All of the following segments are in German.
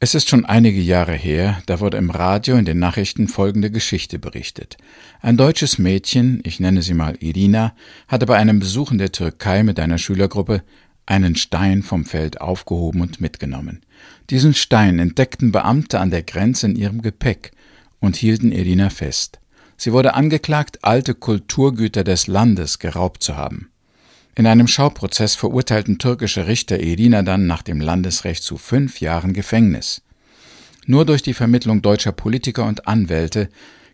Es ist schon einige Jahre her, da wurde im Radio in den Nachrichten folgende Geschichte berichtet. Ein deutsches Mädchen, ich nenne sie mal Irina, hatte bei einem Besuch in der Türkei mit einer Schülergruppe einen Stein vom Feld aufgehoben und mitgenommen. Diesen Stein entdeckten Beamte an der Grenze in ihrem Gepäck und hielten Irina fest. Sie wurde angeklagt, alte Kulturgüter des Landes geraubt zu haben. In einem Schauprozess verurteilten türkische Richter Irina dann nach dem Landesrecht zu fünf Jahren Gefängnis. Nur durch die Vermittlung deutscher Politiker und Anwälte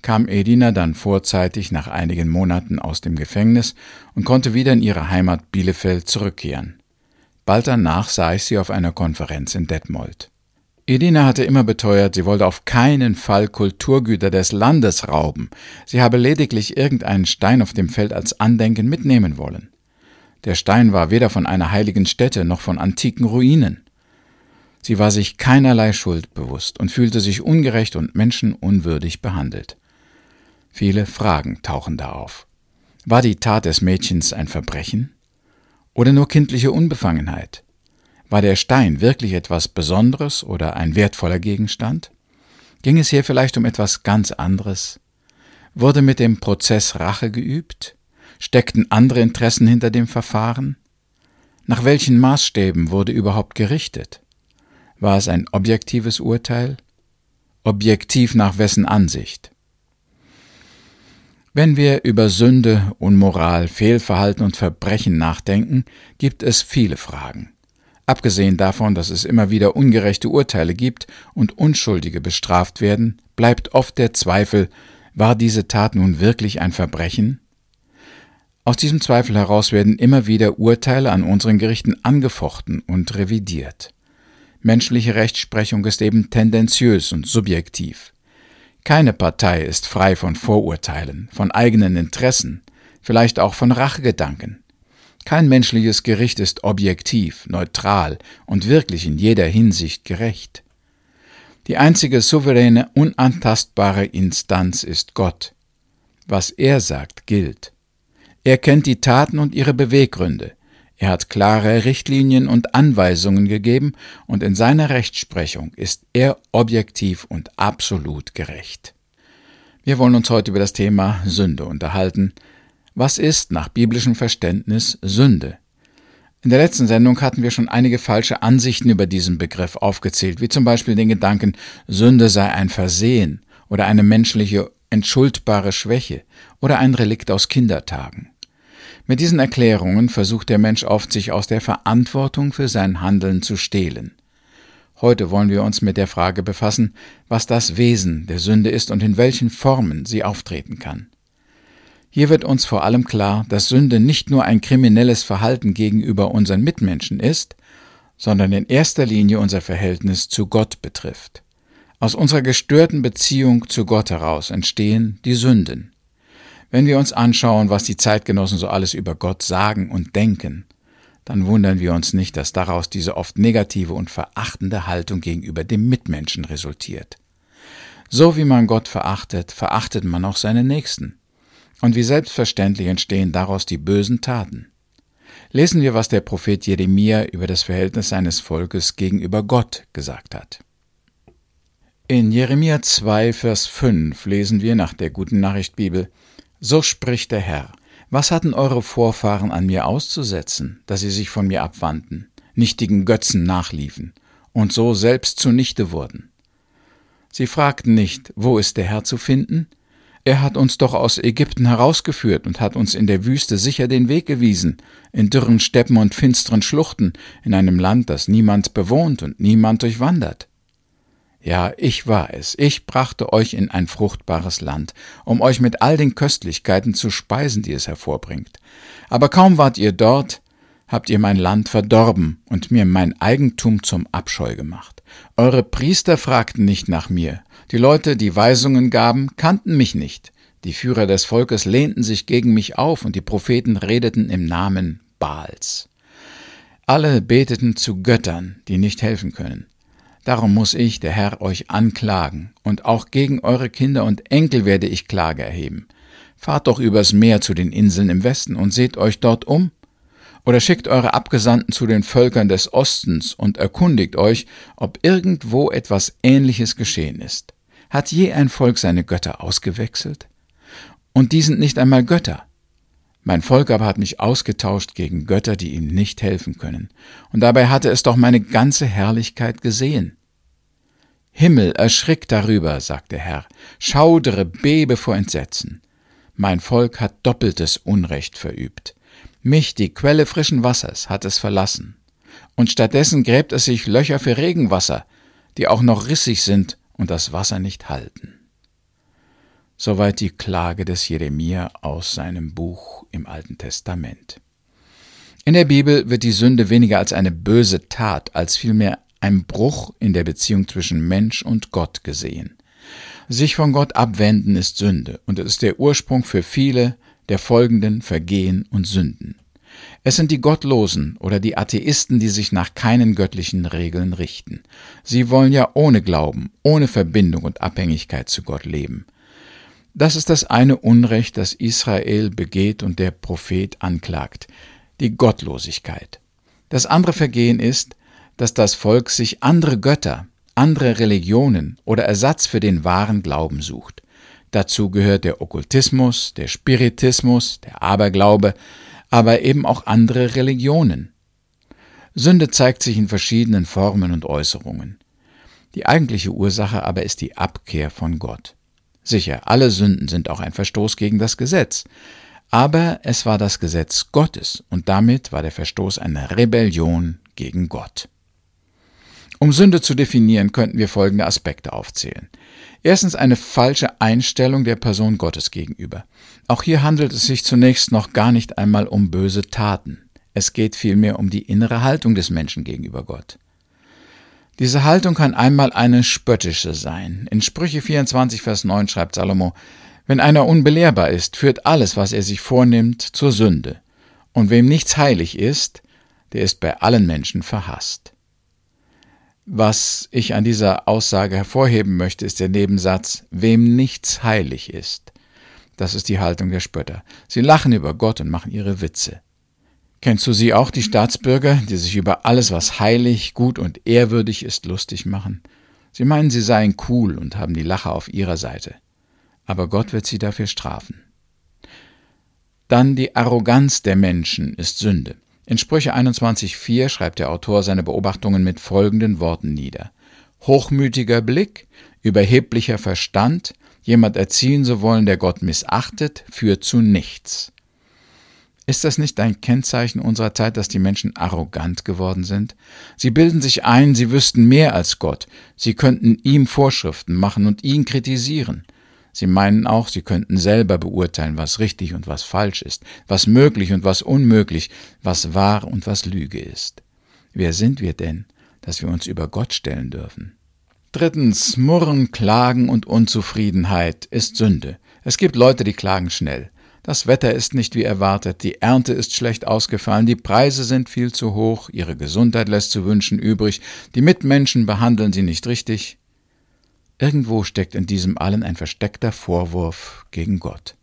kam Irina dann vorzeitig nach einigen Monaten aus dem Gefängnis und konnte wieder in ihre Heimat Bielefeld zurückkehren. Bald danach sah ich sie auf einer Konferenz in Detmold. Irina hatte immer beteuert, sie wollte auf keinen Fall Kulturgüter des Landes rauben, sie habe lediglich irgendeinen Stein auf dem Feld als Andenken mitnehmen wollen. Der Stein war weder von einer heiligen Stätte noch von antiken Ruinen. Sie war sich keinerlei Schuld bewusst und fühlte sich ungerecht und menschenunwürdig behandelt. Viele Fragen tauchen da auf. War die Tat des Mädchens ein Verbrechen? Oder nur kindliche Unbefangenheit? War der Stein wirklich etwas Besonderes oder ein wertvoller Gegenstand? Ging es hier vielleicht um etwas ganz anderes? Wurde mit dem Prozess Rache geübt? Steckten andere Interessen hinter dem Verfahren? Nach welchen Maßstäben wurde überhaupt gerichtet? War es ein objektives Urteil? Objektiv nach wessen Ansicht? Wenn wir über Sünde, Unmoral, Fehlverhalten und Verbrechen nachdenken, gibt es viele Fragen. Abgesehen davon, dass es immer wieder ungerechte Urteile gibt und Unschuldige bestraft werden, bleibt oft der Zweifel, war diese Tat nun wirklich ein Verbrechen? Aus diesem Zweifel heraus werden immer wieder Urteile an unseren Gerichten angefochten und revidiert. Menschliche Rechtsprechung ist eben tendenziös und subjektiv. Keine Partei ist frei von Vorurteilen, von eigenen Interessen, vielleicht auch von Rachegedanken. Kein menschliches Gericht ist objektiv, neutral und wirklich in jeder Hinsicht gerecht. Die einzige souveräne, unantastbare Instanz ist Gott. Was er sagt, gilt. Er kennt die Taten und ihre Beweggründe. Er hat klare Richtlinien und Anweisungen gegeben, und in seiner Rechtsprechung ist er objektiv und absolut gerecht. Wir wollen uns heute über das Thema Sünde unterhalten. Was ist nach biblischem Verständnis Sünde? In der letzten Sendung hatten wir schon einige falsche Ansichten über diesen Begriff aufgezählt, wie zum Beispiel den Gedanken, Sünde sei ein Versehen oder eine menschliche entschuldbare Schwäche oder ein Relikt aus Kindertagen. Mit diesen Erklärungen versucht der Mensch oft, sich aus der Verantwortung für sein Handeln zu stehlen. Heute wollen wir uns mit der Frage befassen, was das Wesen der Sünde ist und in welchen Formen sie auftreten kann. Hier wird uns vor allem klar, dass Sünde nicht nur ein kriminelles Verhalten gegenüber unseren Mitmenschen ist, sondern in erster Linie unser Verhältnis zu Gott betrifft. Aus unserer gestörten Beziehung zu Gott heraus entstehen die Sünden. Wenn wir uns anschauen, was die Zeitgenossen so alles über Gott sagen und denken, dann wundern wir uns nicht, dass daraus diese oft negative und verachtende Haltung gegenüber dem Mitmenschen resultiert. So wie man Gott verachtet, verachtet man auch seine Nächsten. Und wie selbstverständlich entstehen daraus die bösen Taten. Lesen wir, was der Prophet Jeremia über das Verhältnis seines Volkes gegenüber Gott gesagt hat. In Jeremia 2, Vers 5 lesen wir nach der Guten Nachricht Bibel, So spricht der Herr, was hatten eure Vorfahren an mir auszusetzen, dass sie sich von mir abwandten, nichtigen Götzen nachliefen und so selbst zunichte wurden? Sie fragten nicht, wo ist der Herr zu finden? Er hat uns doch aus Ägypten herausgeführt und hat uns in der Wüste sicher den Weg gewiesen, in dürren Steppen und finsteren Schluchten, in einem Land, das niemand bewohnt und niemand durchwandert. Ja, ich war es, ich brachte euch in ein fruchtbares Land, um euch mit all den Köstlichkeiten zu speisen, die es hervorbringt. Aber kaum wart ihr dort, habt ihr mein Land verdorben und mir mein Eigentum zum Abscheu gemacht. Eure Priester fragten nicht nach mir, die Leute, die Weisungen gaben, kannten mich nicht, die Führer des Volkes lehnten sich gegen mich auf und die Propheten redeten im Namen Baals. Alle beteten zu Göttern, die nicht helfen können. Darum muss ich, der Herr, euch anklagen, und auch gegen eure Kinder und Enkel werde ich Klage erheben. Fahrt doch übers Meer zu den Inseln im Westen und seht euch dort um. Oder schickt eure Abgesandten zu den Völkern des Ostens und erkundigt euch, ob irgendwo etwas Ähnliches geschehen ist. Hat je ein Volk seine Götter ausgewechselt? Und die sind nicht einmal Götter. Mein Volk aber hat mich ausgetauscht gegen Götter, die ihm nicht helfen können. Und dabei hatte es doch meine ganze Herrlichkeit gesehen. Himmel, erschrick darüber, sagte der Herr, schaudere, bebe vor Entsetzen. Mein Volk hat doppeltes Unrecht verübt. Mich, die Quelle frischen Wassers, hat es verlassen. Und stattdessen gräbt es sich Löcher für Regenwasser, die auch noch rissig sind und das Wasser nicht halten. Soweit die Klage des Jeremia aus seinem Buch im Alten Testament. In der Bibel wird die Sünde weniger als eine böse Tat, als vielmehr ein Bruch in der Beziehung zwischen Mensch und Gott gesehen. Sich von Gott abwenden ist Sünde, und es ist der Ursprung für viele der folgenden Vergehen und Sünden. Es sind die Gottlosen oder die Atheisten, die sich nach keinen göttlichen Regeln richten. Sie wollen ja ohne Glauben, ohne Verbindung und Abhängigkeit zu Gott leben. Das ist das eine Unrecht, das Israel begeht und der Prophet anklagt, die Gottlosigkeit. Das andere Vergehen ist, dass das Volk sich andere Götter, andere Religionen oder Ersatz für den wahren Glauben sucht. Dazu gehört der Okkultismus, der Spiritismus, der Aberglaube, aber eben auch andere Religionen. Sünde zeigt sich in verschiedenen Formen und Äußerungen. Die eigentliche Ursache aber ist die Abkehr von Gott. Sicher, alle Sünden sind auch ein Verstoß gegen das Gesetz, aber es war das Gesetz Gottes und damit war der Verstoß eine Rebellion gegen Gott. Um Sünde zu definieren, könnten wir folgende Aspekte aufzählen. Erstens eine falsche Einstellung der Person Gottes gegenüber. Auch hier handelt es sich zunächst noch gar nicht einmal um böse Taten. Es geht vielmehr um die innere Haltung des Menschen gegenüber Gott. Diese Haltung kann einmal eine spöttische sein. In Sprüche 24, Vers 9 schreibt Salomo, wenn einer unbelehrbar ist, führt alles, was er sich vornimmt, zur Sünde. Und wem nichts heilig ist, der ist bei allen Menschen verhasst. Was ich an dieser Aussage hervorheben möchte, ist der Nebensatz, wem nichts heilig ist. Das ist die Haltung der Spötter. Sie lachen über Gott und machen ihre Witze. Kennst du sie auch, die Staatsbürger, die sich über alles, was heilig, gut und ehrwürdig ist, lustig machen? Sie meinen, sie seien cool und haben die Lache auf ihrer Seite. Aber Gott wird sie dafür strafen. Dann die Arroganz der Menschen ist Sünde. In Sprüche 21.4 schreibt der Autor seine Beobachtungen mit folgenden Worten nieder. Hochmütiger Blick, überheblicher Verstand, jemand erziehen zu wollen, der Gott missachtet, führt zu nichts. Ist das nicht ein Kennzeichen unserer Zeit, dass die Menschen arrogant geworden sind? Sie bilden sich ein, sie wüssten mehr als Gott, sie könnten ihm Vorschriften machen und ihn kritisieren. Sie meinen auch, sie könnten selber beurteilen, was richtig und was falsch ist, was möglich und was unmöglich, was wahr und was Lüge ist. Wer sind wir denn, dass wir uns über Gott stellen dürfen? Drittens, Murren, Klagen und Unzufriedenheit ist Sünde. Es gibt Leute, die klagen schnell. Das Wetter ist nicht wie erwartet, die Ernte ist schlecht ausgefallen, die Preise sind viel zu hoch, ihre Gesundheit lässt zu wünschen übrig, die Mitmenschen behandeln sie nicht richtig, Irgendwo steckt in diesem allen ein versteckter Vorwurf gegen Gott.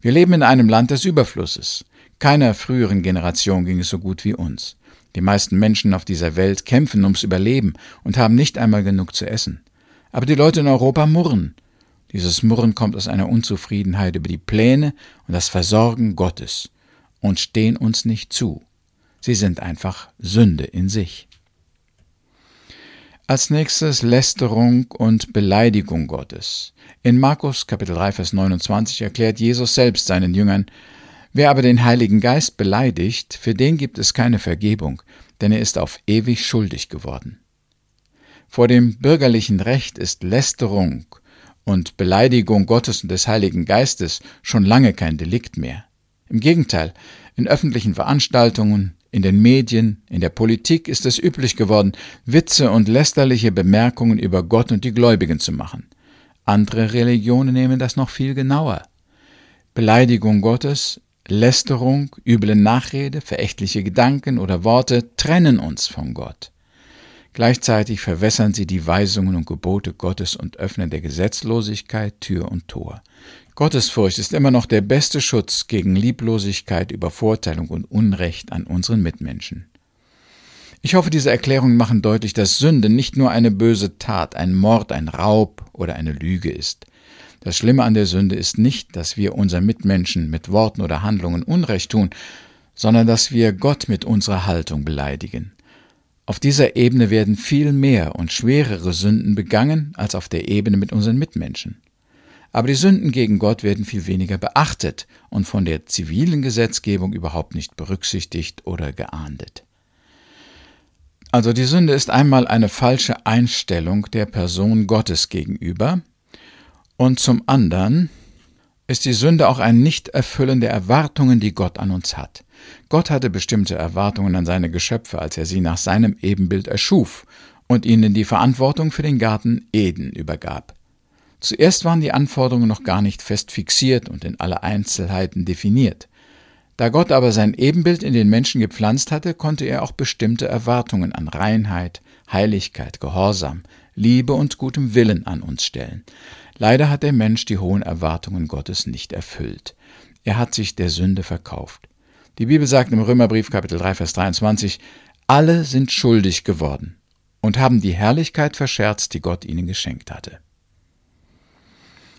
Wir leben in einem Land des Überflusses. Keiner früheren Generation ging es so gut wie uns. Die meisten Menschen auf dieser Welt kämpfen ums Überleben und haben nicht einmal genug zu essen. Aber die Leute in Europa murren. Dieses Murren kommt aus einer Unzufriedenheit über die Pläne und das Versorgen Gottes und stehen uns nicht zu. Sie sind einfach Sünde in sich. Als nächstes Lästerung und Beleidigung Gottes. In Markus Kapitel 3 Vers 29 erklärt Jesus selbst seinen Jüngern, Wer aber den Heiligen Geist beleidigt, für den gibt es keine Vergebung, denn er ist auf ewig schuldig geworden. Vor dem bürgerlichen Recht ist Lästerung und Beleidigung Gottes und des Heiligen Geistes schon lange kein Delikt mehr. Im Gegenteil, in öffentlichen Veranstaltungen, in den Medien, in der Politik ist es üblich geworden, Witze und lästerliche Bemerkungen über Gott und die Gläubigen zu machen. Andere Religionen nehmen das noch viel genauer. Beleidigung Gottes, Lästerung, üble Nachrede, verächtliche Gedanken oder Worte trennen uns von Gott. Gleichzeitig verwässern sie die Weisungen und Gebote Gottes und öffnen der Gesetzlosigkeit Tür und Tor. Gottesfurcht ist immer noch der beste Schutz gegen Lieblosigkeit, Übervorteilung und Unrecht an unseren Mitmenschen. Ich hoffe, diese Erklärungen machen deutlich, dass Sünde nicht nur eine böse Tat, ein Mord, ein Raub oder eine Lüge ist. Das Schlimme an der Sünde ist nicht, dass wir unseren Mitmenschen mit Worten oder Handlungen Unrecht tun, sondern dass wir Gott mit unserer Haltung beleidigen. Auf dieser Ebene werden viel mehr und schwerere Sünden begangen als auf der Ebene mit unseren Mitmenschen. Aber die Sünden gegen Gott werden viel weniger beachtet und von der zivilen Gesetzgebung überhaupt nicht berücksichtigt oder geahndet. Also die Sünde ist einmal eine falsche Einstellung der Person Gottes gegenüber und zum anderen ist die Sünde auch ein Nichterfüllen der Erwartungen, die Gott an uns hat. Gott hatte bestimmte Erwartungen an seine Geschöpfe, als er sie nach seinem Ebenbild erschuf und ihnen die Verantwortung für den Garten Eden übergab. Zuerst waren die Anforderungen noch gar nicht fest fixiert und in alle Einzelheiten definiert. Da Gott aber sein Ebenbild in den Menschen gepflanzt hatte, konnte er auch bestimmte Erwartungen an Reinheit, Heiligkeit, Gehorsam, Liebe und gutem Willen an uns stellen. Leider hat der Mensch die hohen Erwartungen Gottes nicht erfüllt. Er hat sich der Sünde verkauft. Die Bibel sagt im Römerbrief Kapitel 3 Vers 23, alle sind schuldig geworden und haben die Herrlichkeit verscherzt, die Gott ihnen geschenkt hatte.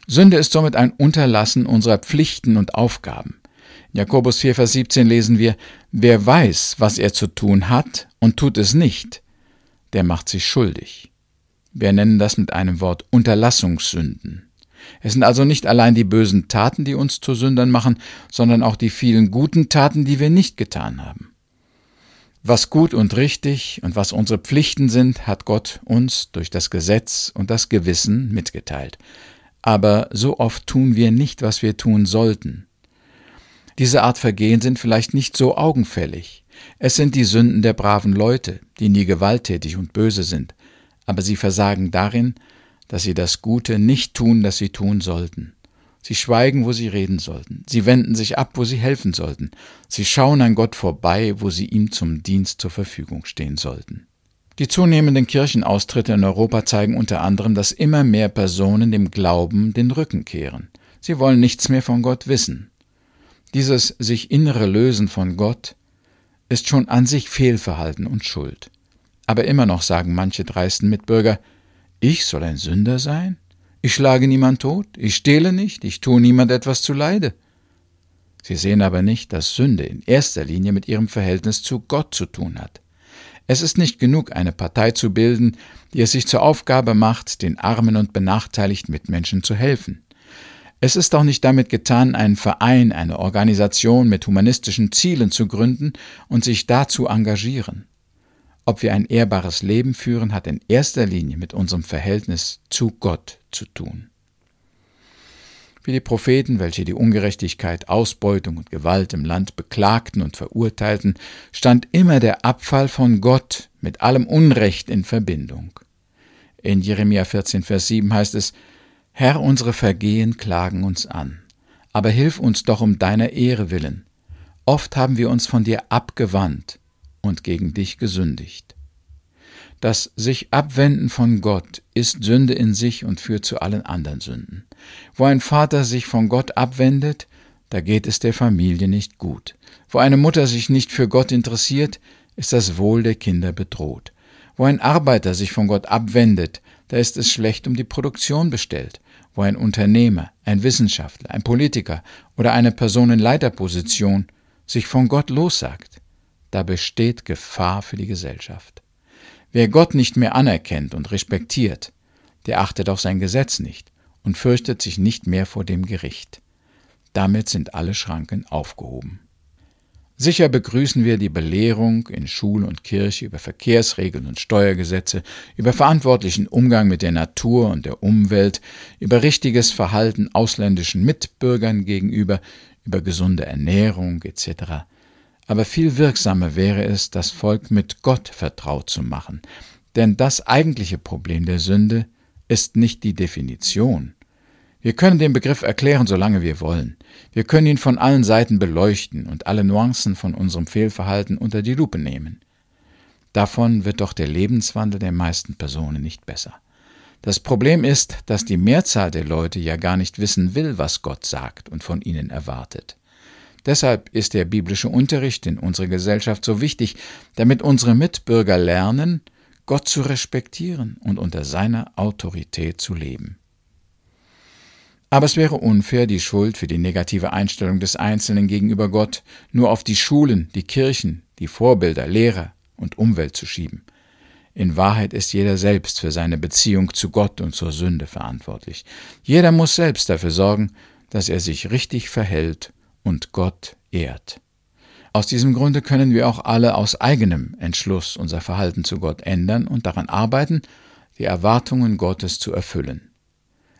Sünde ist somit ein Unterlassen unserer Pflichten und Aufgaben. In Jakobus 4, Vers 17 lesen wir, wer weiß, was er zu tun hat und tut es nicht, der macht sich schuldig. Wir nennen das mit einem Wort Unterlassungssünden. Es sind also nicht allein die bösen Taten, die uns zu Sündern machen, sondern auch die vielen guten Taten, die wir nicht getan haben. Was gut und richtig und was unsere Pflichten sind, hat Gott uns durch das Gesetz und das Gewissen mitgeteilt aber so oft tun wir nicht, was wir tun sollten. Diese Art Vergehen sind vielleicht nicht so augenfällig. Es sind die Sünden der braven Leute, die nie gewalttätig und böse sind, aber sie versagen darin, dass sie das Gute nicht tun, das sie tun sollten. Sie schweigen, wo sie reden sollten. Sie wenden sich ab, wo sie helfen sollten. Sie schauen an Gott vorbei, wo sie ihm zum Dienst zur Verfügung stehen sollten. Die zunehmenden Kirchenaustritte in Europa zeigen unter anderem, dass immer mehr Personen dem Glauben den Rücken kehren. Sie wollen nichts mehr von Gott wissen. Dieses sich innere Lösen von Gott ist schon an sich Fehlverhalten und Schuld. Aber immer noch sagen manche dreisten Mitbürger, ich soll ein Sünder sein? Ich schlage niemand tot, ich stehle nicht, ich tue niemand etwas zu Leide. Sie sehen aber nicht, dass Sünde in erster Linie mit ihrem Verhältnis zu Gott zu tun hat. Es ist nicht genug, eine Partei zu bilden, die es sich zur Aufgabe macht, den armen und benachteiligten Mitmenschen zu helfen. Es ist auch nicht damit getan, einen Verein, eine Organisation mit humanistischen Zielen zu gründen und sich dazu engagieren. Ob wir ein ehrbares Leben führen, hat in erster Linie mit unserem Verhältnis zu Gott zu tun wie die Propheten, welche die Ungerechtigkeit, Ausbeutung und Gewalt im Land beklagten und verurteilten, stand immer der Abfall von Gott mit allem Unrecht in Verbindung. In Jeremia 14, Vers 7 heißt es, Herr, unsere Vergehen klagen uns an, aber hilf uns doch um deiner Ehre willen. Oft haben wir uns von dir abgewandt und gegen dich gesündigt. Das sich abwenden von Gott ist Sünde in sich und führt zu allen anderen Sünden. Wo ein Vater sich von Gott abwendet, da geht es der Familie nicht gut. Wo eine Mutter sich nicht für Gott interessiert, ist das Wohl der Kinder bedroht. Wo ein Arbeiter sich von Gott abwendet, da ist es schlecht um die Produktion bestellt. Wo ein Unternehmer, ein Wissenschaftler, ein Politiker oder eine Person in Leiterposition sich von Gott lossagt, da besteht Gefahr für die Gesellschaft. Wer Gott nicht mehr anerkennt und respektiert, der achtet auch sein Gesetz nicht und fürchtet sich nicht mehr vor dem Gericht. Damit sind alle Schranken aufgehoben. Sicher begrüßen wir die Belehrung in Schule und Kirche über Verkehrsregeln und Steuergesetze, über verantwortlichen Umgang mit der Natur und der Umwelt, über richtiges Verhalten ausländischen Mitbürgern gegenüber, über gesunde Ernährung etc aber viel wirksamer wäre es, das Volk mit Gott vertraut zu machen, denn das eigentliche Problem der Sünde ist nicht die Definition. Wir können den Begriff erklären, solange wir wollen. Wir können ihn von allen Seiten beleuchten und alle Nuancen von unserem Fehlverhalten unter die Lupe nehmen. Davon wird doch der Lebenswandel der meisten Personen nicht besser. Das Problem ist, dass die Mehrzahl der Leute ja gar nicht wissen will, was Gott sagt und von ihnen erwartet. Deshalb ist der biblische Unterricht in unserer Gesellschaft so wichtig, damit unsere Mitbürger lernen, Gott zu respektieren und unter seiner Autorität zu leben. Aber es wäre unfair, die Schuld für die negative Einstellung des Einzelnen gegenüber Gott nur auf die Schulen, die Kirchen, die Vorbilder, Lehrer und Umwelt zu schieben. In Wahrheit ist jeder selbst für seine Beziehung zu Gott und zur Sünde verantwortlich. Jeder muss selbst dafür sorgen, dass er sich richtig verhält und Gott ehrt. Aus diesem Grunde können wir auch alle aus eigenem Entschluss unser Verhalten zu Gott ändern und daran arbeiten, die Erwartungen Gottes zu erfüllen.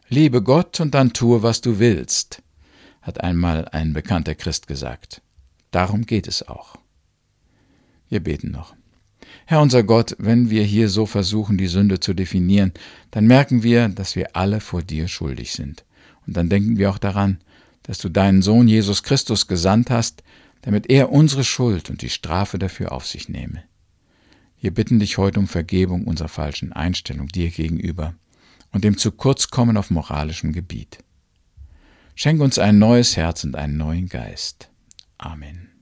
Liebe Gott und dann tue, was du willst, hat einmal ein bekannter Christ gesagt. Darum geht es auch. Wir beten noch. Herr unser Gott, wenn wir hier so versuchen, die Sünde zu definieren, dann merken wir, dass wir alle vor dir schuldig sind. Und dann denken wir auch daran, dass du deinen Sohn Jesus Christus gesandt hast, damit er unsere Schuld und die Strafe dafür auf sich nehme. Wir bitten dich heute um Vergebung unserer falschen Einstellung dir gegenüber und dem zu kurz kommen auf moralischem Gebiet. Schenk uns ein neues Herz und einen neuen Geist. Amen.